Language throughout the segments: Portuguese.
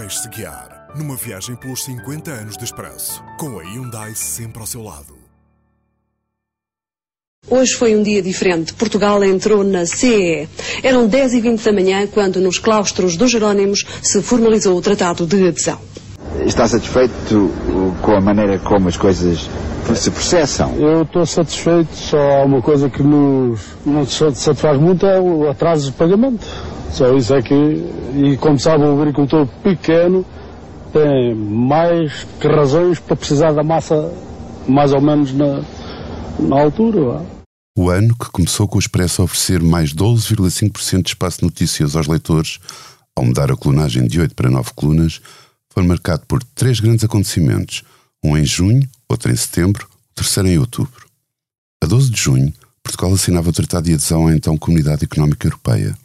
Deixe-se guiar numa viagem pelos 50 anos de expresso, com a Hyundai sempre ao seu lado. Hoje foi um dia diferente. Portugal entrou na CE. Eram 10 e 20 da manhã quando nos claustros dos Jerónimos se formalizou o tratado de adesão. Está satisfeito com a maneira como as coisas se processam? Eu estou satisfeito, só há uma coisa que nos, nos satisfaz muito é o atraso de pagamento. Só isso é que, e como sabe, o agricultor pequeno tem mais que razões para precisar da massa mais ou menos na, na altura. O ano que começou com o Expresso a oferecer mais 12,5% de espaço notícias aos leitores, ao mudar a colunagem de 8 para 9 colunas, foi marcado por três grandes acontecimentos, um em junho, outro em setembro, o terceiro em outubro. A 12 de junho, Portugal assinava o Tratado de Adesão à então Comunidade Económica Europeia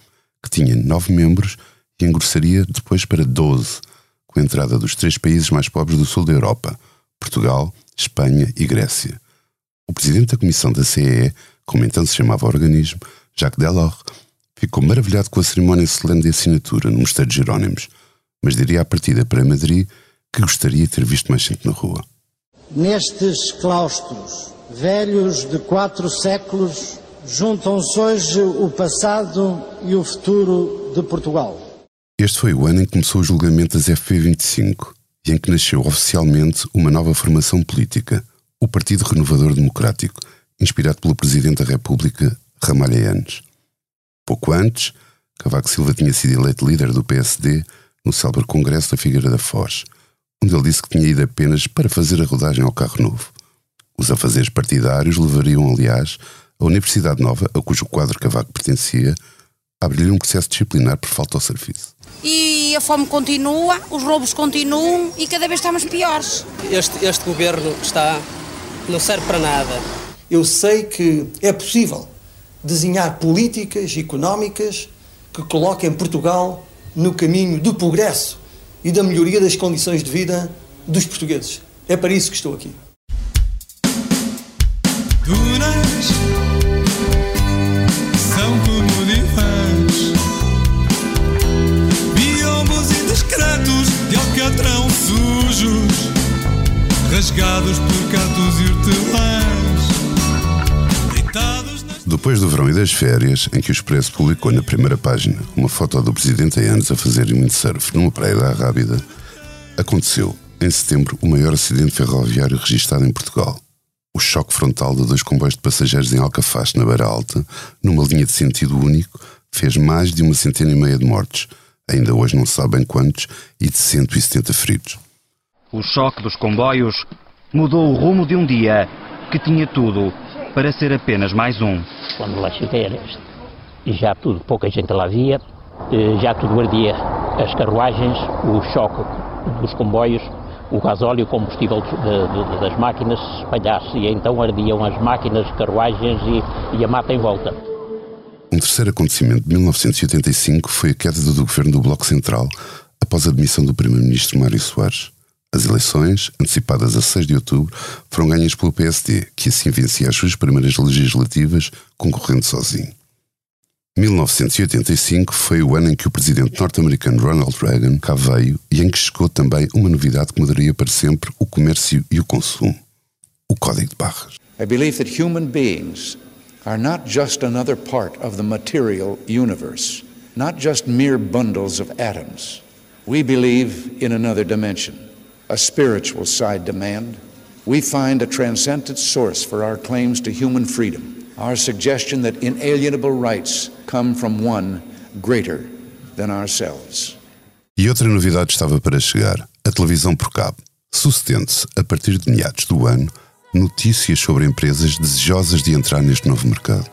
que tinha nove membros e engrossaria depois para doze, com a entrada dos três países mais pobres do sul da Europa, Portugal, Espanha e Grécia. O presidente da comissão da CEE, como então se chamava o organismo, Jacques Delors, ficou maravilhado com a cerimónia solene de assinatura no Mosteiro de Jerónimos, mas diria à partida para Madrid que gostaria de ter visto mais gente na rua. Nestes claustros, velhos de quatro séculos, juntam-se hoje o passado e o futuro de Portugal. Este foi o ano em que começou o julgamento das FP25 e em que nasceu oficialmente uma nova formação política, o Partido Renovador Democrático, inspirado pelo Presidente da República, Ramalhianes. Pouco antes, Cavaco Silva tinha sido eleito líder do PSD no célebre Congresso da Figueira da Foz, onde ele disse que tinha ido apenas para fazer a rodagem ao carro novo. Os afazeres partidários levariam, aliás, a Universidade Nova, a cujo quadro Cavaco pertencia, abriu um processo disciplinar por falta ao serviço. E a fome continua, os roubos continuam e cada vez estamos piores. Este, este governo está. não serve para nada. Eu sei que é possível desenhar políticas económicas que coloquem Portugal no caminho do progresso e da melhoria das condições de vida dos portugueses. É para isso que estou aqui. Dunas são como divãs, biombos indiscretos de alcatrão sujos, rasgados por gatos e hortelãs, Depois do verão e das férias, em que o Expresso publicou na primeira página uma foto do presidente em anos a fazer windsurf numa praia da Rábida, aconteceu, em setembro, o maior acidente ferroviário registrado em Portugal o choque frontal de dois comboios de passageiros em Alcafaz, na Beira Alta, numa linha de sentido único, fez mais de uma centena e meia de mortes, ainda hoje não sabem quantos, e de 170 feridos. O choque dos comboios mudou o rumo de um dia que tinha tudo para ser apenas mais um. Quando lá cheguei, já tudo, pouca gente lá via, eh, já tudo ardia. As carruagens, o choque dos comboios, o gasóleo, o combustível de, de, das máquinas se espalhasse e então ardiam as máquinas, carruagens e, e a mata em volta. Um terceiro acontecimento de 1985 foi a queda do governo do Bloco Central após a demissão do primeiro-ministro Mário Soares. As eleições, antecipadas a 6 de outubro, foram ganhas pelo PSD, que assim vencia as suas primeiras legislativas, concorrendo sozinho. 1985 foi o ano em que o presidente norte-americano Ronald Reagan cá veio e em que chegou também uma novidade que mudaria para sempre o comércio e o consumo: o Código de Barras. I believe that human beings are not just another part of the material universe, not just mere bundles of atoms. We believe in another dimension, a spiritual side demand. We find a transcendent source for our claims to human freedom our suggestion that inalienable rights come from one greater than ourselves. E outra novidade estava para chegar: a televisão por cabo. Sucedendo-se, a partir de meados do ano, notícias sobre empresas desejosas de entrar neste novo mercado.